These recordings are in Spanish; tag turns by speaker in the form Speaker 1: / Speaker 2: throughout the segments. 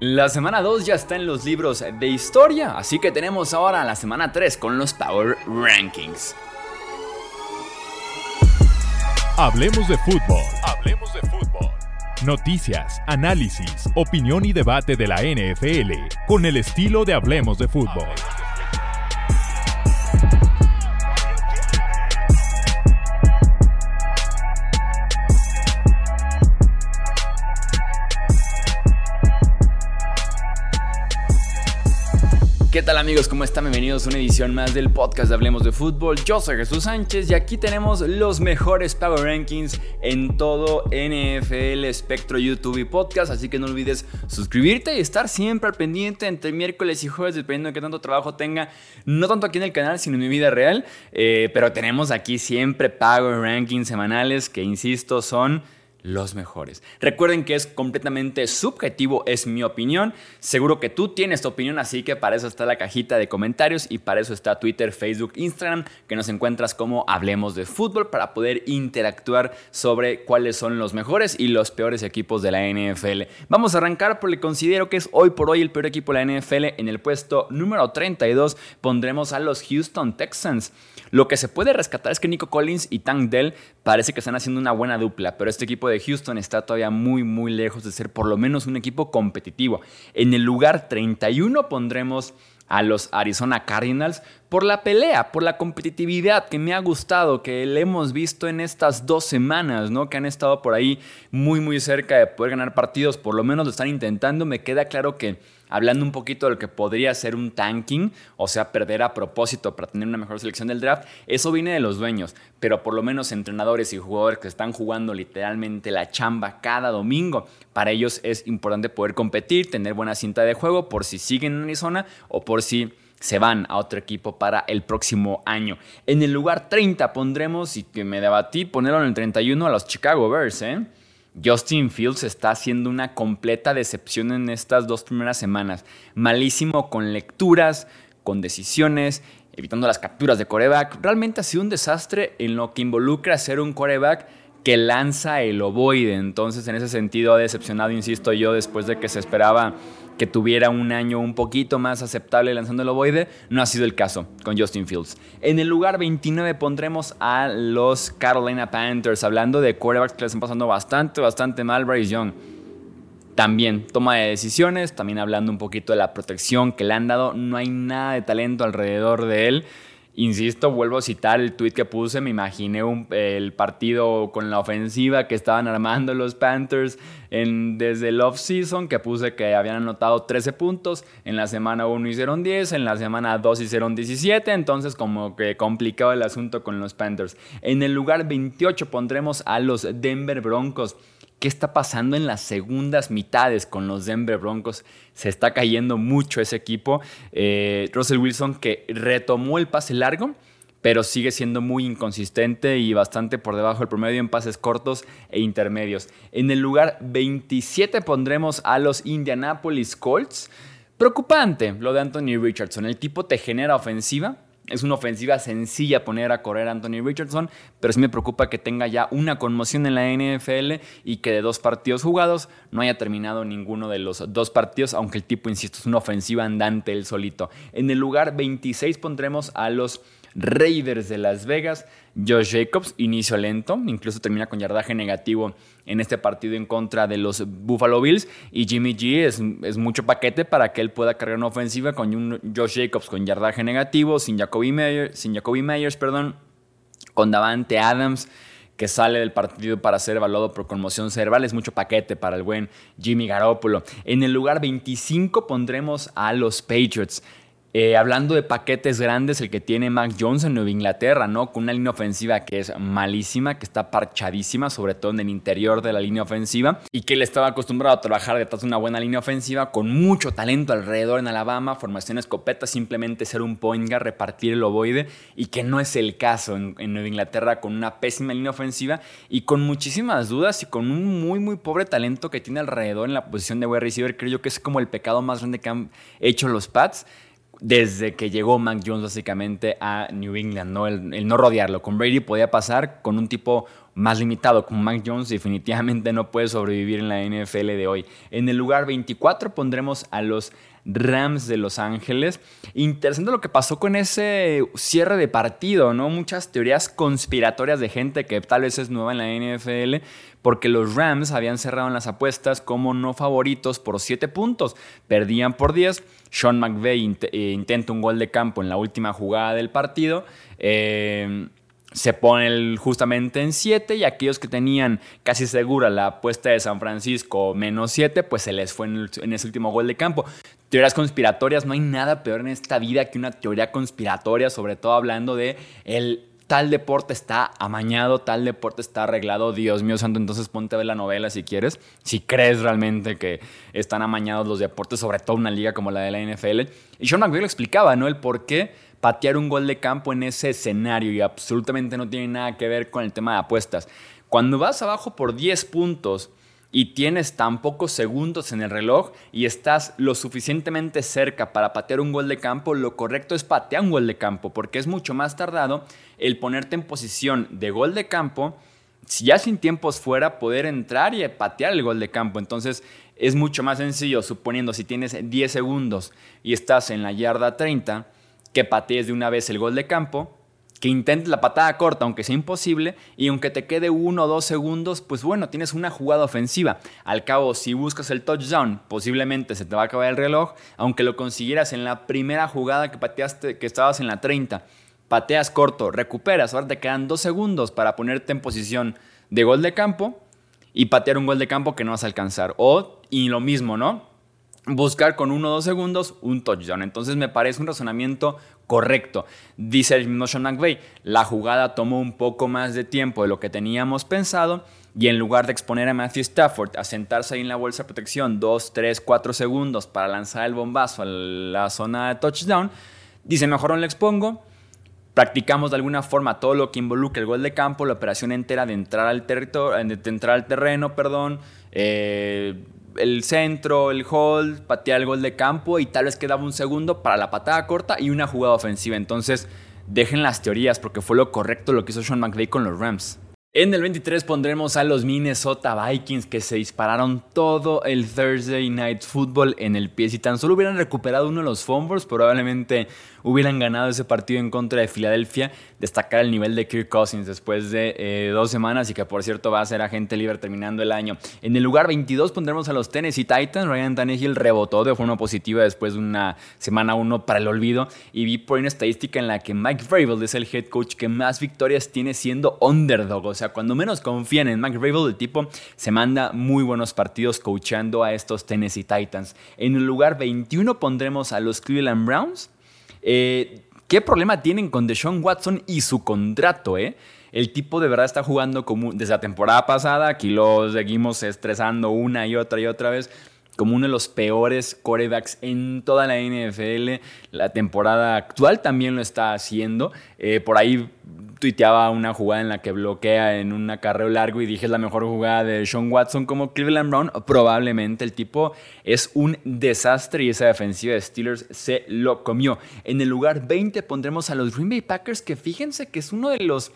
Speaker 1: La semana 2 ya está en los libros de historia, así que tenemos ahora la semana 3 con los Power Rankings.
Speaker 2: Hablemos de fútbol. Hablemos de fútbol. Noticias, análisis, opinión y debate de la NFL con el estilo de Hablemos de fútbol.
Speaker 1: ¿Qué tal amigos? ¿Cómo están? Bienvenidos a una edición más del podcast de Hablemos de Fútbol. Yo soy Jesús Sánchez y aquí tenemos los mejores Power Rankings en todo NFL, Espectro, YouTube y Podcast. Así que no olvides suscribirte y estar siempre al pendiente entre miércoles y jueves, dependiendo de qué tanto trabajo tenga. No tanto aquí en el canal, sino en mi vida real. Eh, pero tenemos aquí siempre Power Rankings semanales que, insisto, son los mejores. Recuerden que es completamente subjetivo, es mi opinión. Seguro que tú tienes tu opinión, así que para eso está la cajita de comentarios y para eso está Twitter, Facebook, Instagram, que nos encuentras como Hablemos de Fútbol para poder interactuar sobre cuáles son los mejores y los peores equipos de la NFL. Vamos a arrancar porque considero que es hoy por hoy el peor equipo de la NFL. En el puesto número 32 pondremos a los Houston Texans. Lo que se puede rescatar es que Nico Collins y Tank Dell parece que están haciendo una buena dupla, pero este equipo de Houston está todavía muy, muy lejos de ser por lo menos un equipo competitivo. En el lugar 31 pondremos a los Arizona Cardinals por la pelea, por la competitividad que me ha gustado, que le hemos visto en estas dos semanas, ¿no? Que han estado por ahí muy, muy cerca de poder ganar partidos, por lo menos lo están intentando. Me queda claro que hablando un poquito de lo que podría ser un tanking, o sea, perder a propósito para tener una mejor selección del draft, eso viene de los dueños, pero por lo menos entrenadores y jugadores que están jugando literalmente la chamba cada domingo, para ellos es importante poder competir, tener buena cinta de juego por si siguen en Arizona o por si se van a otro equipo para el próximo año. En el lugar 30 pondremos, y que me debatí, ponerlo en el 31 a los Chicago Bears, ¿eh? Justin Fields está haciendo una completa decepción en estas dos primeras semanas. Malísimo con lecturas, con decisiones, evitando las capturas de coreback. Realmente ha sido un desastre en lo que involucra ser un coreback que lanza el ovoide. Entonces, en ese sentido, ha decepcionado, insisto yo, después de que se esperaba que tuviera un año un poquito más aceptable lanzando el ovoide. No ha sido el caso con Justin Fields. En el lugar 29 pondremos a los Carolina Panthers, hablando de quarterbacks que les están pasando bastante, bastante mal. Bryce Young. También toma de decisiones, también hablando un poquito de la protección que le han dado. No hay nada de talento alrededor de él. Insisto, vuelvo a citar el tweet que puse. Me imaginé el partido con la ofensiva que estaban armando los Panthers desde el off-season, que puse que habían anotado 13 puntos. En la semana 1 hicieron 10, en la semana 2 hicieron 17. Entonces, como que complicado el asunto con los Panthers. En el lugar 28 pondremos a los Denver Broncos qué está pasando en las segundas mitades con los Denver Broncos. Se está cayendo mucho ese equipo. Eh, Russell Wilson que retomó el pase largo, pero sigue siendo muy inconsistente y bastante por debajo del promedio en pases cortos e intermedios. En el lugar 27 pondremos a los Indianapolis Colts. Preocupante lo de Anthony Richardson. El tipo te genera ofensiva, es una ofensiva sencilla poner a correr a Anthony Richardson, pero sí me preocupa que tenga ya una conmoción en la NFL y que de dos partidos jugados no haya terminado ninguno de los dos partidos, aunque el tipo, insisto, es una ofensiva andante él solito. En el lugar 26 pondremos a los Raiders de Las Vegas. Josh Jacobs, inicio lento, incluso termina con yardaje negativo en este partido en contra de los Buffalo Bills. Y Jimmy G es, mucho paquete para que él pueda cargar una ofensiva con un Josh Jacobs con yardaje negativo, sin Jacoby, sin Jacoby Meyers, perdón, con Davante Adams que sale del partido para ser evaluado por conmoción cerebral. Es mucho paquete para el buen Jimmy Garoppolo. En el lugar 25 pondremos a los Patriots. Eh, hablando de paquetes grandes, el que tiene Mac Jones en Nueva Inglaterra, ¿no? Con una línea ofensiva que es malísima, que está parchadísima, sobre todo en el interior de la línea ofensiva, y que él estaba acostumbrado a trabajar detrás de una buena línea ofensiva, con mucho talento alrededor en Alabama, formación escopeta, simplemente ser un point repartir el ovoide, y que no es el caso en, en Nueva Inglaterra, con una pésima línea ofensiva y con muchísimas dudas y con un muy, muy pobre talento que tiene alrededor en la posición de wide receiver. Creo yo que es como el pecado más grande que han hecho los Pats desde que llegó Mac Jones básicamente a New England, ¿no? El, no rodearlo. Con Brady podía pasar, con un tipo más limitado como Mac Jones definitivamente no puede sobrevivir en la NFL de hoy. En el lugar 24 pondremos a los Rams de Los Ángeles. Interesante lo que pasó con ese cierre de partido, ¿no? Muchas teorías conspiratorias de gente que tal vez es nueva en la NFL, porque los Rams habían cerrado en las apuestas como no favoritos por 7 puntos. Perdían por 10. Sean McVay eh, intenta un gol de campo en la última jugada del partido. Eh, se pone justamente en 7 y aquellos que tenían casi segura la apuesta de San Francisco menos 7, pues se les fue en, en, ese último gol de campo. Teorías conspiratorias, no hay nada peor en esta vida que una teoría conspiratoria, sobre todo hablando de el tal deporte está amañado, tal deporte está arreglado, Dios mío santo, entonces ponte a ver la novela si quieres, si crees realmente que están amañados los deportes, sobre todo una liga como la de la NFL. Y Sean McVay lo explicaba, ¿no? El por qué patear un gol de campo en ese escenario y absolutamente no tiene nada que ver con el tema de apuestas. Cuando vas abajo por 10 puntos, y tienes tan pocos segundos en el reloj y estás lo suficientemente cerca para patear un gol de campo, lo correcto es patear un gol de campo, porque es mucho más tardado el ponerte en posición de gol de campo, si ya sin tiempos fuera, poder entrar y patear el gol de campo. Entonces es mucho más sencillo, suponiendo si tienes 10 segundos y estás en la yarda 30, que patees de una vez el gol de campo que intentes la patada corta, aunque sea imposible, y aunque te quede uno o dos segundos, pues bueno, tienes una jugada ofensiva. Al cabo, si buscas el touchdown, posiblemente se te va a acabar el reloj, aunque lo consiguieras en la primera jugada que pateaste, que estabas en la 30. Pateas corto, recuperas, ahora te quedan dos segundos para ponerte en posición de gol de campo y patear un gol de campo que no vas a alcanzar. O, y lo mismo, ¿no? Buscar con uno o dos segundos un touchdown. Entonces me parece un razonamiento correcto. Dice el mismo Sean McVay, la jugada tomó un poco más de tiempo de lo que teníamos pensado y en lugar de exponer a Matthew Stafford a sentarse ahí en la bolsa de protección 2, 3, 4 segundos para lanzar el bombazo a la zona de touchdown, dice mejor no le expongo. Practicamos de alguna forma todo lo que involucra el gol de campo, la operación entera de entrar al, territorio, de entrar al terreno, perdón, eh, el centro, el hold, patear el gol de campo y tal vez quedaba un segundo para la patada corta y una jugada ofensiva. Entonces, dejen las teorías porque fue lo correcto lo que hizo Sean McVay con los Rams. En el 23 pondremos a los Minnesota Vikings que se dispararon todo el Thursday Night Football en el pie. Si tan solo hubieran recuperado uno de los fumbles, probablemente hubieran ganado ese partido en contra de Filadelfia. Destacar el nivel de Kirk Cousins después de eh, dos semanas y que por cierto va a ser agente libre terminando el año. En el lugar 22 pondremos a los Tennessee Titans. Ryan Tannehill rebotó de forma positiva después de una semana 1 para el olvido. Y vi por una estadística en la que Mike Vrabel es el head coach que más victorias tiene siendo underdog. O sea, cuando menos confían en Mike Vrabel, el tipo se manda muy buenos partidos coachando a estos Tennessee Titans. En el lugar 21 pondremos a los Cleveland Browns. Eh, ¿Qué problema tienen con Deshaun Watson y su contrato, eh? El tipo de verdad está jugando como desde la temporada pasada, aquí lo seguimos estresando una y otra y otra vez como uno de los peores corebacks en toda la NFL. La temporada actual también lo está haciendo. Eh, por ahí tuiteaba una jugada en la que bloquea en un acarreo largo y dije es la mejor jugada de Sean Watson como Cleveland Brown. Probablemente el tipo es un desastre y esa defensiva de Steelers se lo comió. En el lugar 20 pondremos a los Green Bay Packers que fíjense que es uno de los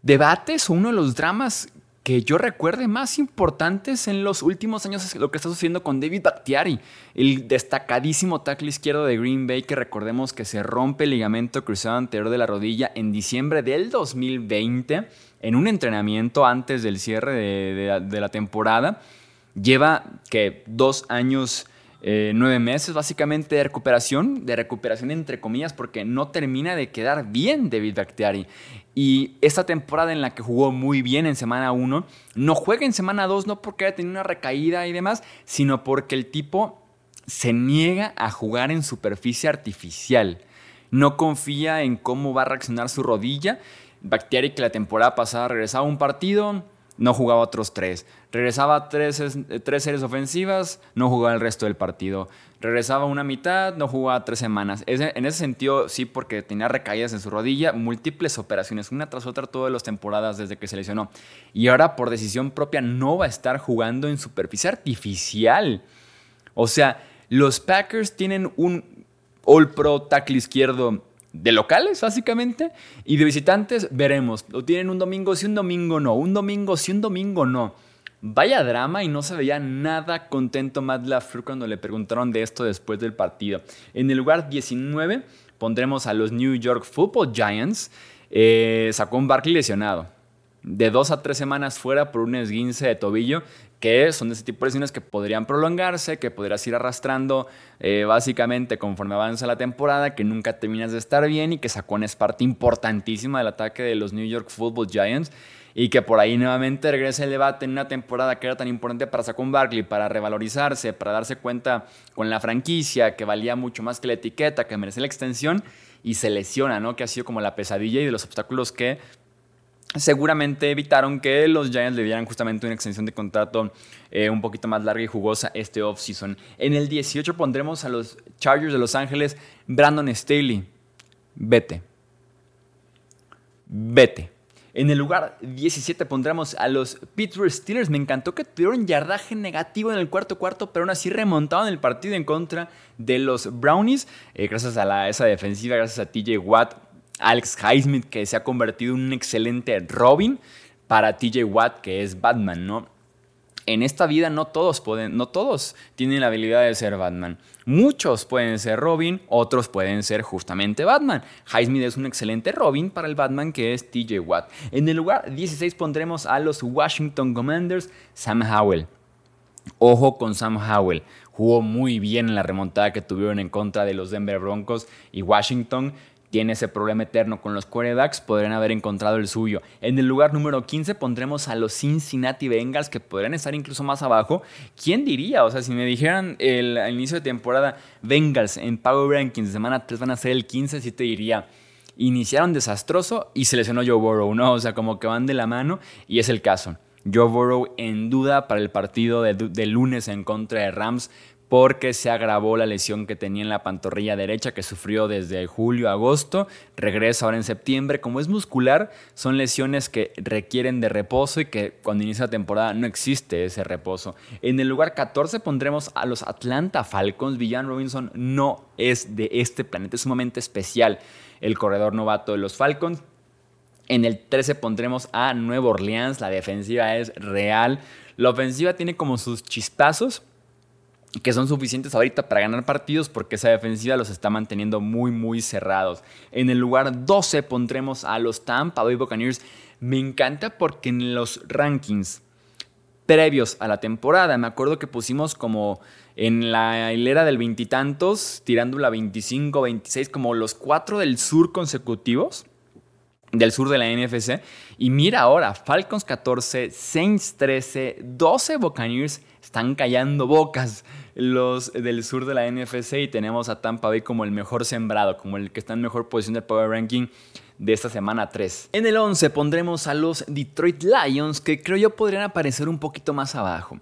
Speaker 1: debates o uno de los dramas que yo recuerde más importantes en los últimos años es lo que está sucediendo con David Bakhtiari, el destacadísimo tackle izquierdo de Green Bay que recordemos que se rompe el ligamento cruzado anterior de la rodilla en diciembre del 2020 en un entrenamiento antes del cierre de, la, temporada. Lleva que dos años eh, nueve meses básicamente de recuperación, de recuperación entre comillas, porque no termina de quedar bien David Bakhtiari. Y esta temporada en la que jugó muy bien en semana 1, no juega en semana 2 no porque haya tenido una recaída y demás, sino porque el tipo se niega a jugar en superficie artificial. No confía en cómo va a reaccionar su rodilla. Bakhtiari que la temporada pasada regresaba a un partido, no jugaba otros tres. Regresaba tres, tres series ofensivas, no jugaba el resto del partido. Regresaba una mitad, no jugaba tres semanas. en ese sentido, sí, porque tenía recaídas en su rodilla, múltiples operaciones, una tras otra todas las temporadas desde que se lesionó. Y ahora, por decisión propia, no va a estar jugando en superficie artificial. O sea, los Packers tienen un All Pro tackle izquierdo de locales, básicamente. Y de visitantes, veremos. Lo tienen un domingo sí, un domingo no. Un domingo sí, un domingo no. Vaya drama y no se veía nada contento Matt LaFleur cuando le preguntaron de esto después del partido. En el lugar 19 pondremos a los New York Football Giants. Eh, sacó un Barkley lesionado. De dos a tres semanas fuera por un esguince de tobillo que son de ese tipo de lesiones que podrían prolongarse, que podrías ir arrastrando eh, básicamente conforme avanza la temporada, que nunca terminas de estar bien y que Saquon es parte importantísima del ataque de los New York Football Giants y que por ahí nuevamente regresa el debate en una temporada que era tan importante para Saquon Barkley, para revalorizarse, para darse cuenta con la franquicia que valía mucho más que la etiqueta, que merece la extensión y se lesiona, ¿no? Que ha sido como la pesadilla y de los obstáculos que seguramente evitaron que los Giants le dieran justamente una extensión de contrato eh, un poquito más larga y jugosa este offseason. En el 18 pondremos a los Chargers de Los Ángeles, Brandon Staley. Vete. Vete. En el lugar 17 pondremos a los Pittsburgh Steelers. Me encantó que tuvieron yardaje negativo en el cuarto cuarto, pero aún así remontaron el partido en contra de los Brownies. Eh, gracias a la, esa defensiva, gracias a TJ Watt Alex Highsmith, que se ha convertido en un excelente Robin, para TJ Watt, que es Batman, ¿no? En esta vida no todos pueden, no todos tienen la habilidad de ser Batman. Muchos pueden ser Robin, otros pueden ser justamente Batman. Highsmith es un excelente Robin para el Batman que es TJ Watt. En el lugar 16 pondremos a los Washington Commanders, Sam Howell. Ojo con Sam Howell. Jugó muy bien en la remontada que tuvieron en contra de los Denver Broncos y Washington tiene ese problema eterno con los quarterbacks, podrían haber encontrado el suyo. En el lugar número 15 pondremos a los Cincinnati Bengals, que podrían estar incluso más abajo. ¿Quién diría? O sea, si me dijeran el, al inicio de temporada, Bengals en Power Rankings de semana 3 van a ser el 15, sí te diría. Iniciaron desastroso y se lesionó Joe Burrow, ¿no? O sea, como que van de la mano y es el caso. Joe Burrow en duda para el partido de lunes en contra de Rams porque se agravó la lesión que tenía en la pantorrilla derecha que sufrió desde julio a agosto, regresa ahora en septiembre. Como es muscular, son lesiones que requieren de reposo y que cuando inicia la temporada no existe ese reposo. En el lugar 14 pondremos a los Atlanta Falcons. Villan Robinson no es de este planeta, es sumamente especial el corredor novato de los Falcons. En el 13 pondremos a Nueva Orleans, la defensiva es real. La ofensiva tiene como sus chispazos, que son suficientes ahorita para ganar partidos porque esa defensiva los está manteniendo muy muy cerrados. En el lugar 12 pondremos a los Tampa Bay Buccaneers. Me encanta porque en los rankings previos a la temporada, me acuerdo que pusimos como en la hilera del veintitantos, tirando la 25, 26, como los cuatro del sur consecutivos del sur de la NFC. Y mira ahora, Falcons 14, Saints 13, 12 Buccaneers están callando bocas los del sur de la NFC y tenemos a Tampa Bay como el mejor sembrado, como el que está en mejor posición del Power Ranking de esta semana 3. En el 11 pondremos a los Detroit Lions, que creo yo podrían aparecer un poquito más abajo.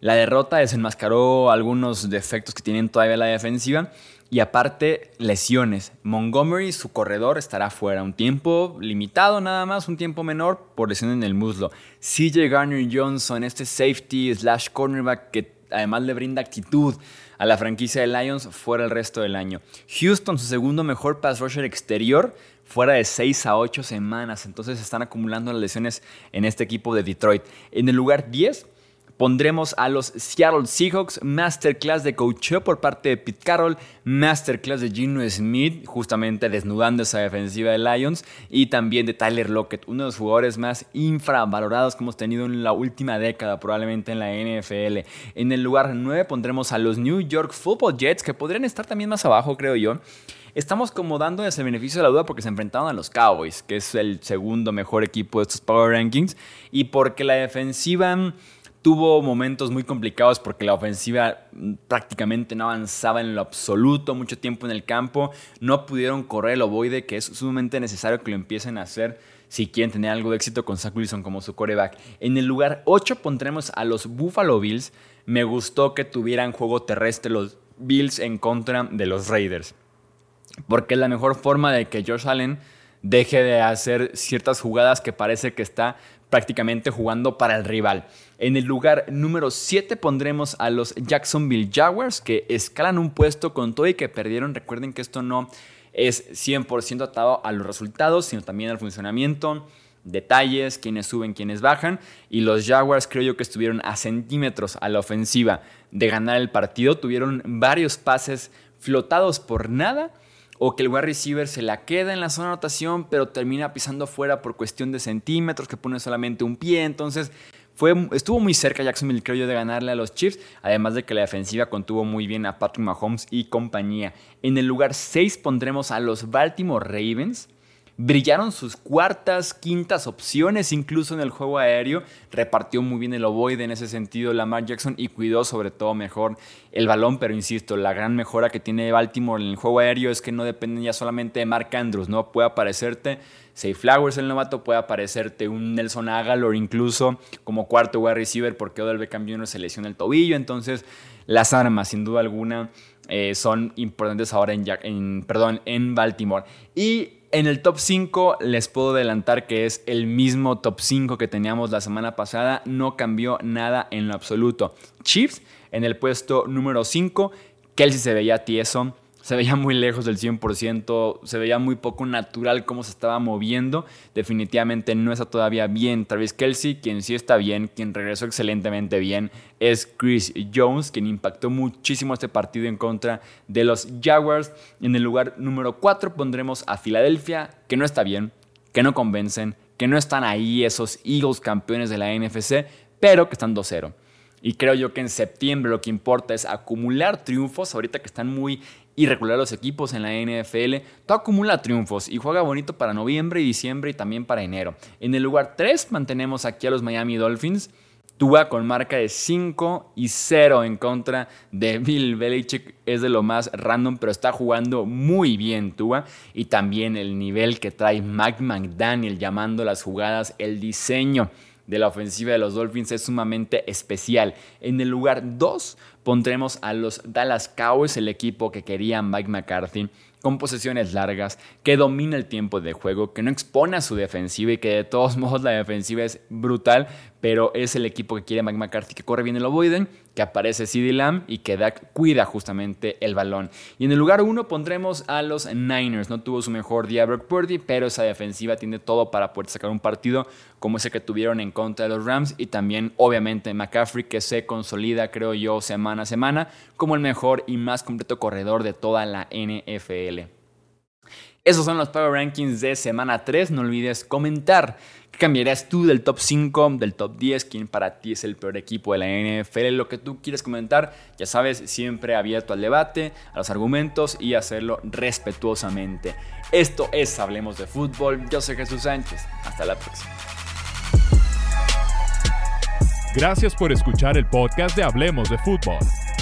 Speaker 1: La derrota desenmascaró algunos defectos que tienen todavía la defensiva y aparte lesiones. Montgomery, su corredor, estará fuera un tiempo limitado nada más, un tiempo menor por lesión en el muslo. CJ Garner Johnson, este safety slash cornerback que además le brinda actitud a la franquicia de Lions fuera el resto del año. Houston, su segundo mejor pass rusher exterior, fuera de 6 a 8 semanas. Entonces están acumulando las lesiones en este equipo de Detroit. En el lugar 10 Pondremos a los Seattle Seahawks, masterclass de coacheo por parte de Pete Carroll, masterclass de Gino Smith, justamente desnudando esa defensiva de Lions, y también de Tyler Lockett, uno de los jugadores más infravalorados que hemos tenido en la última década, probablemente en la NFL. En el lugar 9 pondremos a los New York Football Jets, que podrían estar también más abajo, creo yo. Estamos como dándoles el beneficio de la duda porque se enfrentaron a los Cowboys, que es el segundo mejor equipo de estos Power Rankings, y porque la defensiva tuvo momentos muy complicados porque la ofensiva prácticamente no avanzaba en lo absoluto, mucho tiempo en el campo, no pudieron correr el ovoide, que es sumamente necesario que lo empiecen a hacer si quieren tener algo de éxito con Zach Wilson como su coreback. En el lugar 8 pondremos a los Buffalo Bills. Me gustó que tuvieran juego terrestre los Bills en contra de los Raiders. Porque es la mejor forma de que Josh Allen deje de hacer ciertas jugadas que parece que está prácticamente jugando para el rival. En el lugar número 7 pondremos a los Jacksonville Jaguars, que escalan un puesto con todo y que perdieron. Recuerden que esto no es 100% atado a los resultados, sino también al funcionamiento, detalles, quiénes suben, quiénes bajan. Y los Jaguars creo yo que estuvieron a centímetros a la ofensiva de ganar el partido. Tuvieron varios pases flotados por nada o que el wide receiver se la queda en la zona de anotación, pero termina pisando fuera por cuestión de centímetros, que pone solamente un pie. Entonces, fue, estuvo muy cerca Jacksonville, creo yo, de ganarle a los Chiefs, además de que la defensiva contuvo muy bien a Patrick Mahomes y compañía. En el lugar 6 pondremos a los Baltimore Ravens brillaron sus cuartas, quintas opciones, incluso en el juego aéreo. Repartió muy bien el ovoide en ese sentido Lamar Jackson y cuidó sobre todo mejor el balón, pero insisto, la gran mejora que tiene Baltimore en el juego aéreo es que no dependen ya solamente de Mark Andrews, ¿no? Puede aparecerte Say Flowers el novato, puede aparecerte un Nelson Aguilar incluso como cuarto wide receiver porque Odell Beckham Jr. se lesiona el tobillo, entonces las armas sin duda alguna eh, son importantes ahora en, perdón, en Baltimore. Y en el top 5 les puedo adelantar que es el mismo top 5 que teníamos la semana pasada, no cambió nada en lo absoluto. Chiefs en el puesto número 5, Kelsey se veía tieso, se veía muy lejos del 100%, se veía muy poco natural cómo se estaba moviendo. Definitivamente no está todavía bien Travis Kelsey, quien sí está bien, quien regresó excelentemente bien, es Chris Jones, quien impactó muchísimo este partido en contra de los Jaguars. En el lugar número 4 pondremos a Filadelfia, que no está bien, que no convencen, que no están ahí esos Eagles campeones de la NFC, pero que están 2-0. Y creo yo que en septiembre lo que importa es acumular triunfos, ahorita que están muy irregular los equipos en la NFL, todo acumula triunfos y juega bonito para noviembre y diciembre y también para enero. En el lugar 3 mantenemos aquí a los Miami Dolphins. Tua con marca de 5 y 0 en contra de Bill Belichick es de lo más random, pero está jugando muy bien Tua. Y también el nivel que trae Mike McDaniel llamando las jugadas, el diseño de la ofensiva de los Dolphins es sumamente especial. En el lugar 2 pondremos a los Dallas Cowboys, el equipo que quería Mike McCarthy con posesiones largas, que domina el tiempo de juego, que no expone a su defensiva y que de todos modos la defensiva es brutal, pero es el equipo que quiere Mike McCarthy, que corre bien el ovoiden, que aparece CD Lamb y que cuida justamente el balón. Y en el lugar uno pondremos a los Niners. No tuvo su mejor día Brock Purdy, pero esa defensiva tiene todo para poder sacar un partido como ese que tuvieron en contra de los Rams y también obviamente McCaffrey que se consolida, creo yo, semana a semana como el mejor y más completo corredor de toda la NFL. Esos son los Power Rankings de semana 3. No olvides comentar qué cambiarías tú del top 5, del top 10, quién para ti es el peor equipo de la NFL, lo que tú quieres comentar. Ya sabes, siempre abierto al debate, a los argumentos y hacerlo respetuosamente. Esto es Hablemos de Fútbol. Yo soy Jesús Sánchez. Hasta la próxima.
Speaker 2: Gracias por escuchar el podcast de Hablemos de Fútbol.